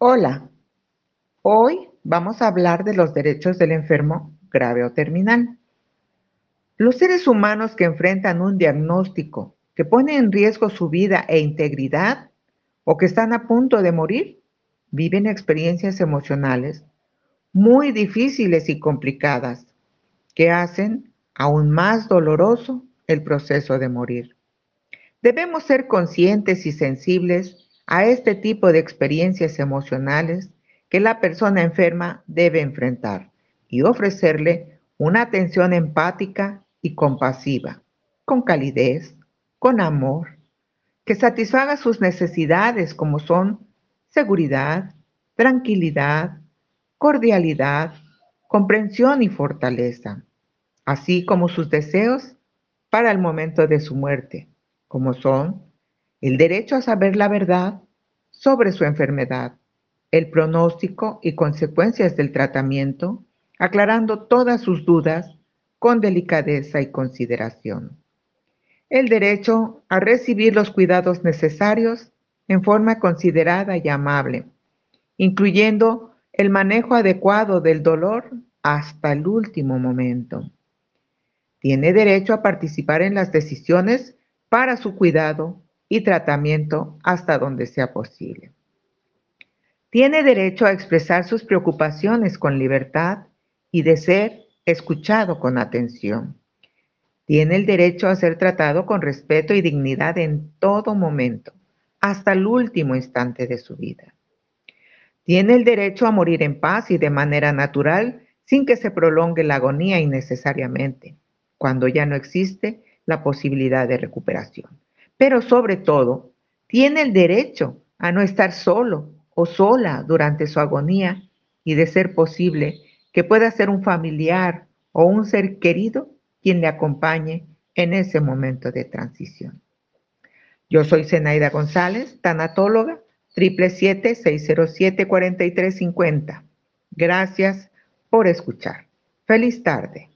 Hola, hoy vamos a hablar de los derechos del enfermo grave o terminal. Los seres humanos que enfrentan un diagnóstico que pone en riesgo su vida e integridad o que están a punto de morir, viven experiencias emocionales muy difíciles y complicadas que hacen aún más doloroso el proceso de morir. Debemos ser conscientes y sensibles a este tipo de experiencias emocionales que la persona enferma debe enfrentar y ofrecerle una atención empática y compasiva, con calidez, con amor, que satisfaga sus necesidades como son seguridad, tranquilidad, cordialidad, comprensión y fortaleza, así como sus deseos para el momento de su muerte, como son el derecho a saber la verdad sobre su enfermedad, el pronóstico y consecuencias del tratamiento, aclarando todas sus dudas con delicadeza y consideración. El derecho a recibir los cuidados necesarios en forma considerada y amable, incluyendo el manejo adecuado del dolor hasta el último momento. Tiene derecho a participar en las decisiones para su cuidado y tratamiento hasta donde sea posible. Tiene derecho a expresar sus preocupaciones con libertad y de ser escuchado con atención. Tiene el derecho a ser tratado con respeto y dignidad en todo momento, hasta el último instante de su vida. Tiene el derecho a morir en paz y de manera natural sin que se prolongue la agonía innecesariamente, cuando ya no existe la posibilidad de recuperación pero sobre todo, tiene el derecho a no estar solo o sola durante su agonía y de ser posible que pueda ser un familiar o un ser querido quien le acompañe en ese momento de transición. Yo soy Zenaida González, tanatóloga, 777-607-4350. Gracias por escuchar. Feliz tarde.